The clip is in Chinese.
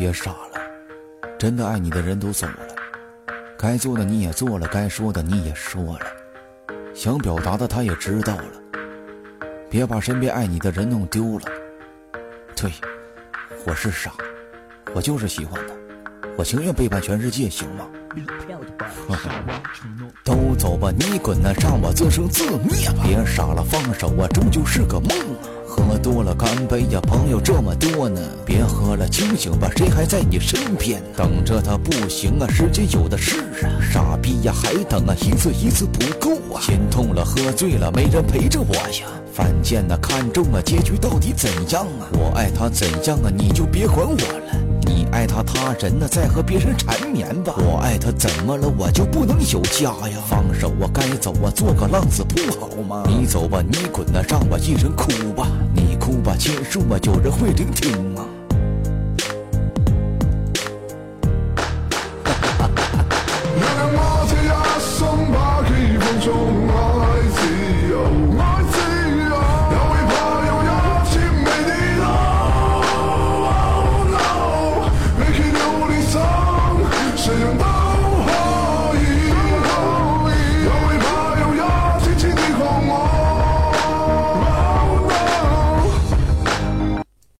别傻了，真的爱你的人都走了，该做的你也做了，该说的你也说了，想表达的他也知道了。别把身边爱你的人弄丢了。对，我是傻，我就是喜欢他，我情愿背叛全世界，行吗？都走吧，你滚呐，让我自生自灭吧！别傻了，放手啊，终究是个梦啊！喝多了，干杯呀，朋友这么多呢，别喝了，清醒吧，谁还在你身边？等着他不行啊，时间有的是啊，傻逼呀，还等啊，一次一次不够啊！心痛了，喝醉了，没人陪着我呀！犯贱呐，看中了，结局到底怎样啊？我爱他怎样啊？你就别管我了。你爱他他人呢，在和别人缠绵吧。我爱他怎么了？我就不能有家呀？放手啊，该走啊，做个浪子不好吗？你走吧，你滚呐，让我一人哭吧。你哭吧，千树啊，有人会聆听吗？